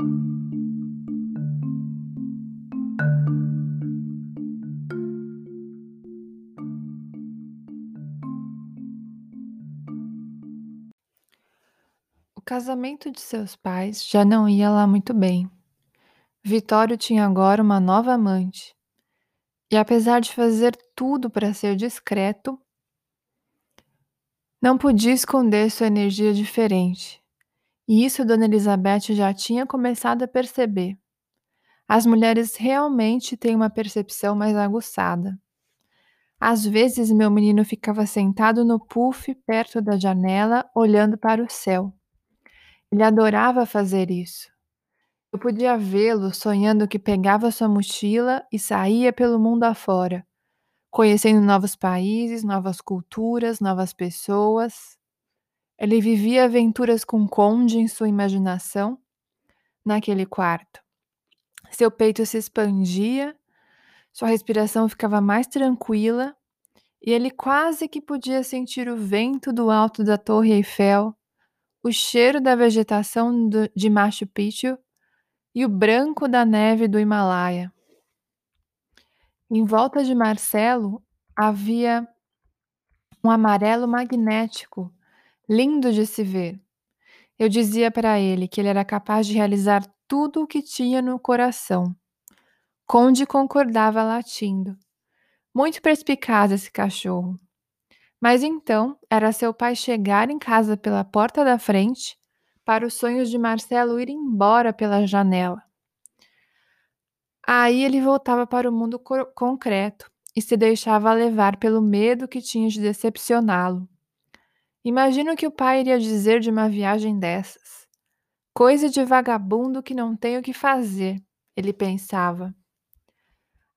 O casamento de seus pais já não ia lá muito bem. Vitório tinha agora uma nova amante, e apesar de fazer tudo para ser discreto, não podia esconder sua energia diferente. E isso Dona Elizabeth já tinha começado a perceber. As mulheres realmente têm uma percepção mais aguçada. Às vezes, meu menino ficava sentado no puff perto da janela, olhando para o céu. Ele adorava fazer isso. Eu podia vê-lo sonhando que pegava sua mochila e saía pelo mundo afora, conhecendo novos países, novas culturas, novas pessoas. Ele vivia aventuras com Conde em sua imaginação, naquele quarto. Seu peito se expandia, sua respiração ficava mais tranquila e ele quase que podia sentir o vento do alto da Torre Eiffel, o cheiro da vegetação do, de Machu Picchu e o branco da neve do Himalaia. Em volta de Marcelo havia um amarelo magnético, lindo de se ver. Eu dizia para ele que ele era capaz de realizar tudo o que tinha no coração. Conde concordava latindo. Muito perspicaz esse cachorro. Mas então era seu pai chegar em casa pela porta da frente para os sonhos de Marcelo ir embora pela janela. Aí ele voltava para o mundo concreto e se deixava levar pelo medo que tinha de decepcioná-lo. Imagina o que o pai iria dizer de uma viagem dessas. Coisa de vagabundo que não tem o que fazer, ele pensava.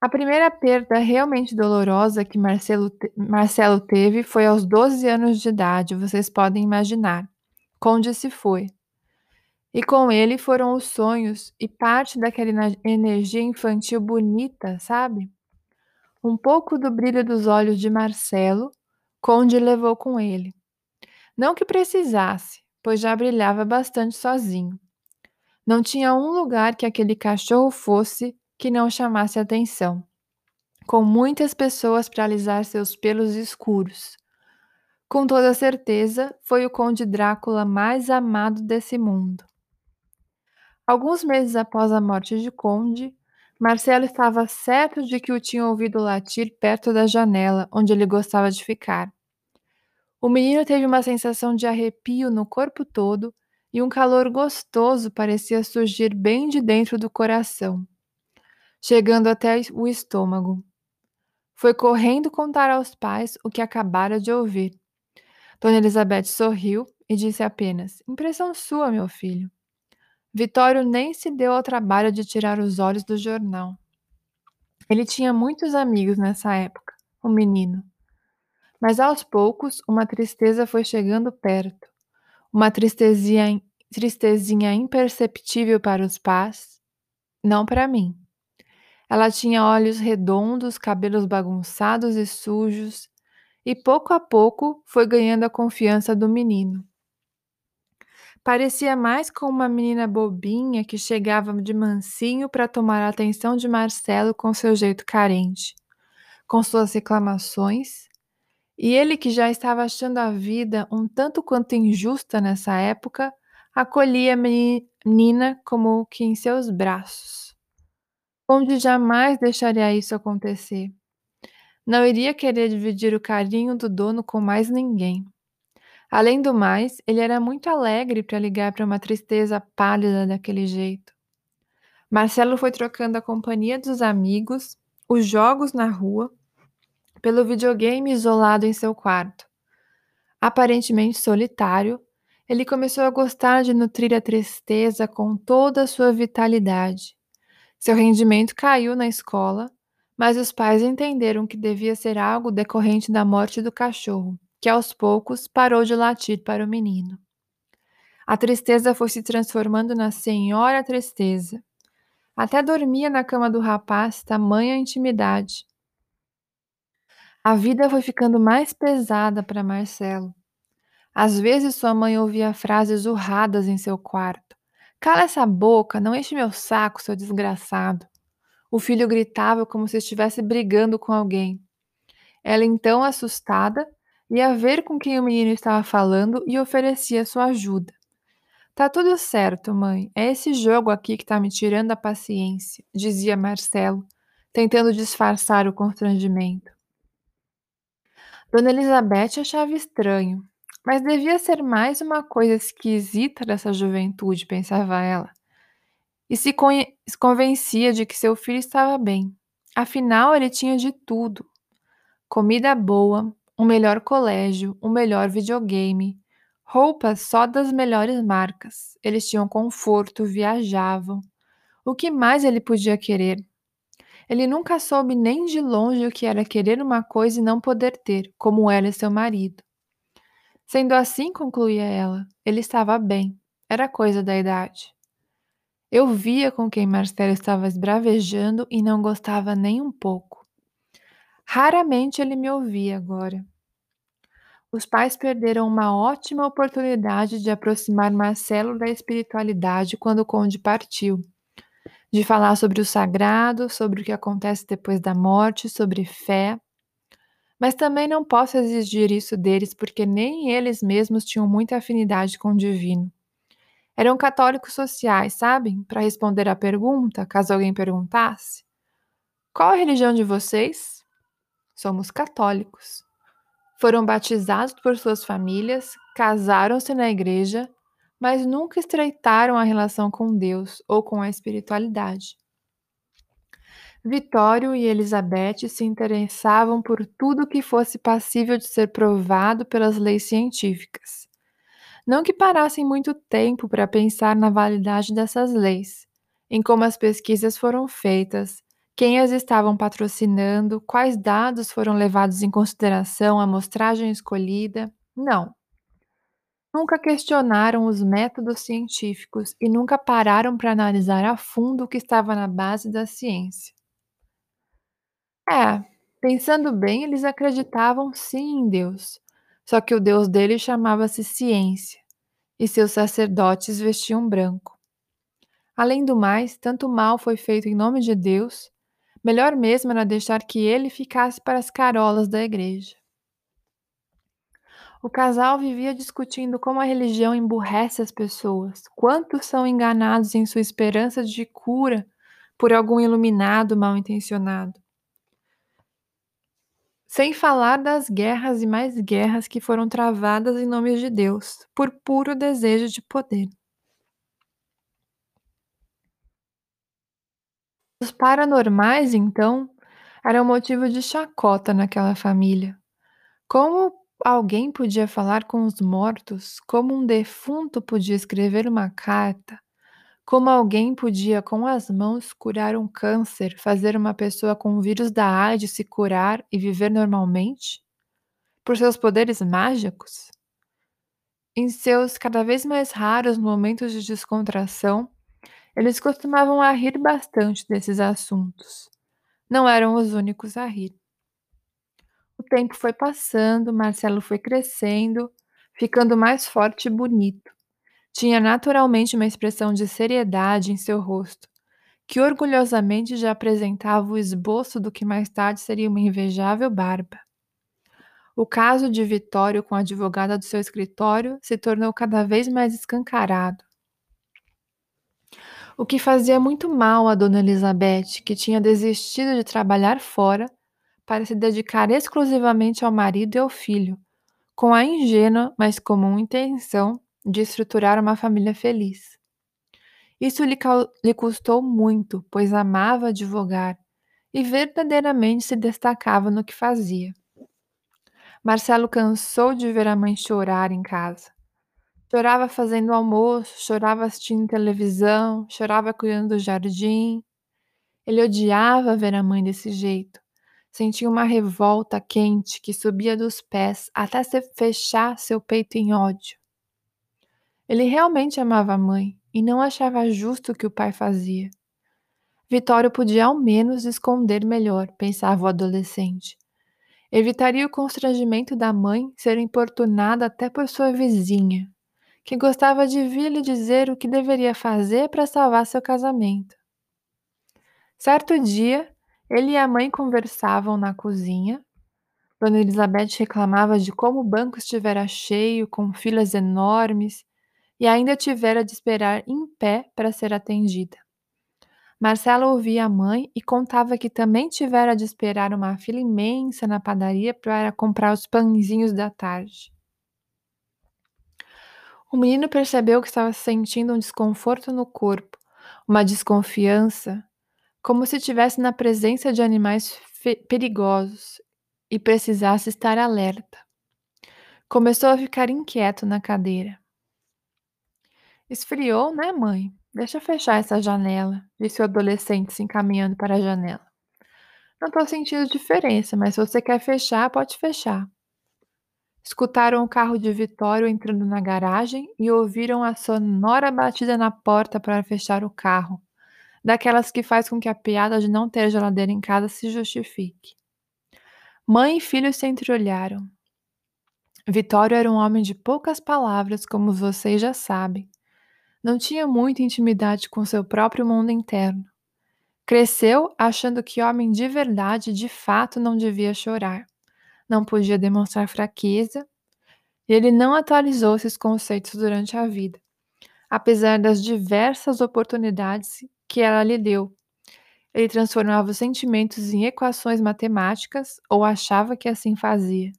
A primeira perda realmente dolorosa que Marcelo, Marcelo teve foi aos 12 anos de idade, vocês podem imaginar. Conde se foi. E com ele foram os sonhos e parte daquela energia infantil bonita, sabe? Um pouco do brilho dos olhos de Marcelo, Conde levou com ele. Não que precisasse, pois já brilhava bastante sozinho. Não tinha um lugar que aquele cachorro fosse que não chamasse atenção. Com muitas pessoas para alisar seus pelos escuros. Com toda certeza, foi o Conde Drácula mais amado desse mundo. Alguns meses após a morte de Conde, Marcelo estava certo de que o tinha ouvido latir perto da janela onde ele gostava de ficar. O menino teve uma sensação de arrepio no corpo todo e um calor gostoso parecia surgir bem de dentro do coração, chegando até o estômago. Foi correndo contar aos pais o que acabara de ouvir. Dona Elizabeth sorriu e disse apenas: Impressão sua, meu filho. Vitório nem se deu ao trabalho de tirar os olhos do jornal. Ele tinha muitos amigos nessa época, o menino. Mas aos poucos, uma tristeza foi chegando perto. Uma tristezinha, tristezinha imperceptível para os pais, não para mim. Ela tinha olhos redondos, cabelos bagunçados e sujos, e pouco a pouco foi ganhando a confiança do menino. Parecia mais com uma menina bobinha que chegava de mansinho para tomar a atenção de Marcelo com seu jeito carente, com suas reclamações, e ele que já estava achando a vida um tanto quanto injusta nessa época, acolhia a menina como que em seus braços. Onde jamais deixaria isso acontecer. Não iria querer dividir o carinho do dono com mais ninguém. Além do mais, ele era muito alegre para ligar para uma tristeza pálida daquele jeito. Marcelo foi trocando a companhia dos amigos, os jogos na rua, pelo videogame isolado em seu quarto. Aparentemente solitário, ele começou a gostar de nutrir a tristeza com toda a sua vitalidade. Seu rendimento caiu na escola, mas os pais entenderam que devia ser algo decorrente da morte do cachorro que aos poucos parou de latir para o menino. A tristeza foi se transformando na senhora tristeza. Até dormia na cama do rapaz, tamanha intimidade. A vida foi ficando mais pesada para Marcelo. Às vezes sua mãe ouvia frases urradas em seu quarto, Cala essa boca, não enche meu saco, seu desgraçado. O filho gritava como se estivesse brigando com alguém. Ela então, assustada, ia ver com quem o menino estava falando e oferecia sua ajuda. Tá tudo certo, mãe. É esse jogo aqui que tá me tirando a paciência, dizia Marcelo, tentando disfarçar o constrangimento. Dona Elizabeth achava estranho, mas devia ser mais uma coisa esquisita dessa juventude, pensava ela. E se convencia de que seu filho estava bem. Afinal, ele tinha de tudo: comida boa, um melhor colégio, um melhor videogame, roupas só das melhores marcas. Eles tinham conforto, viajavam. O que mais ele podia querer? Ele nunca soube nem de longe o que era querer uma coisa e não poder ter, como ela e seu marido. Sendo assim, concluía ela, ele estava bem, era coisa da idade. Eu via com quem Marcelo estava esbravejando e não gostava nem um pouco. Raramente ele me ouvia agora. Os pais perderam uma ótima oportunidade de aproximar Marcelo da espiritualidade quando o conde partiu, de falar sobre o sagrado, sobre o que acontece depois da morte, sobre fé. Mas também não posso exigir isso deles porque nem eles mesmos tinham muita afinidade com o divino. Eram católicos sociais, sabem? Para responder à pergunta, caso alguém perguntasse: Qual a religião de vocês? Somos católicos. Foram batizados por suas famílias, casaram-se na igreja, mas nunca estreitaram a relação com Deus ou com a espiritualidade. Vitório e Elizabeth se interessavam por tudo que fosse passível de ser provado pelas leis científicas. Não que parassem muito tempo para pensar na validade dessas leis, em como as pesquisas foram feitas, quem as estavam patrocinando, quais dados foram levados em consideração, a amostragem escolhida. Não. Nunca questionaram os métodos científicos e nunca pararam para analisar a fundo o que estava na base da ciência. É, pensando bem, eles acreditavam sim em Deus, só que o Deus deles chamava-se ciência, e seus sacerdotes vestiam branco. Além do mais, tanto mal foi feito em nome de Deus Melhor mesmo era deixar que ele ficasse para as carolas da igreja. O casal vivia discutindo como a religião emburrece as pessoas, quantos são enganados em sua esperança de cura por algum iluminado mal intencionado. Sem falar das guerras e mais guerras que foram travadas em nome de Deus, por puro desejo de poder. Os paranormais, então, eram motivo de chacota naquela família. Como alguém podia falar com os mortos? Como um defunto podia escrever uma carta? Como alguém podia, com as mãos, curar um câncer, fazer uma pessoa com o vírus da AIDS se curar e viver normalmente? Por seus poderes mágicos? Em seus cada vez mais raros momentos de descontração, eles costumavam a rir bastante desses assuntos. Não eram os únicos a rir. Tempo foi passando, Marcelo foi crescendo, ficando mais forte e bonito. Tinha naturalmente uma expressão de seriedade em seu rosto, que orgulhosamente já apresentava o esboço do que mais tarde seria uma invejável barba. O caso de Vitório com a advogada do seu escritório se tornou cada vez mais escancarado o que fazia muito mal a Dona Elizabeth, que tinha desistido de trabalhar fora para se dedicar exclusivamente ao marido e ao filho, com a ingênua, mas comum intenção de estruturar uma família feliz. Isso lhe, lhe custou muito, pois amava advogar e verdadeiramente se destacava no que fazia. Marcelo cansou de ver a mãe chorar em casa. Chorava fazendo almoço, chorava assistindo televisão, chorava cuidando do jardim. Ele odiava ver a mãe desse jeito. Sentia uma revolta quente que subia dos pés até se fechar seu peito em ódio. Ele realmente amava a mãe e não achava justo o que o pai fazia. Vitório podia ao menos esconder melhor, pensava o adolescente. Evitaria o constrangimento da mãe ser importunada até por sua vizinha, que gostava de vir-lhe dizer o que deveria fazer para salvar seu casamento. Certo dia, ele e a mãe conversavam na cozinha. Dona Elizabeth reclamava de como o banco estivera cheio, com filas enormes, e ainda tivera de esperar em pé para ser atendida. Marcela ouvia a mãe e contava que também tivera de esperar uma fila imensa na padaria para comprar os pãezinhos da tarde. O menino percebeu que estava sentindo um desconforto no corpo, uma desconfiança, como se estivesse na presença de animais perigosos e precisasse estar alerta. Começou a ficar inquieto na cadeira. Esfriou, né, mãe? Deixa eu fechar essa janela, disse o adolescente se encaminhando para a janela. Não estou sentindo diferença, mas se você quer fechar, pode fechar. Escutaram o carro de Vitório entrando na garagem e ouviram a sonora batida na porta para fechar o carro, daquelas que faz com que a piada de não ter geladeira em casa se justifique. Mãe e filho se entreolharam. Vitório era um homem de poucas palavras, como vocês já sabem, não tinha muita intimidade com seu próprio mundo interno. Cresceu achando que homem de verdade de fato não devia chorar, não podia demonstrar fraqueza, e ele não atualizou esses conceitos durante a vida, apesar das diversas oportunidades que ela lhe deu. Ele transformava os sentimentos em equações matemáticas ou achava que assim fazia.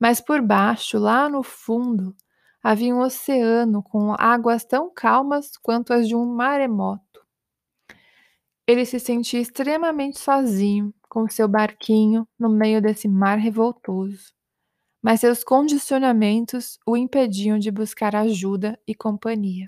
Mas por baixo, lá no fundo, havia um oceano com águas tão calmas quanto as de um maremoto. Ele se sentia extremamente sozinho, com seu barquinho no meio desse mar revoltoso. Mas seus condicionamentos o impediam de buscar ajuda e companhia.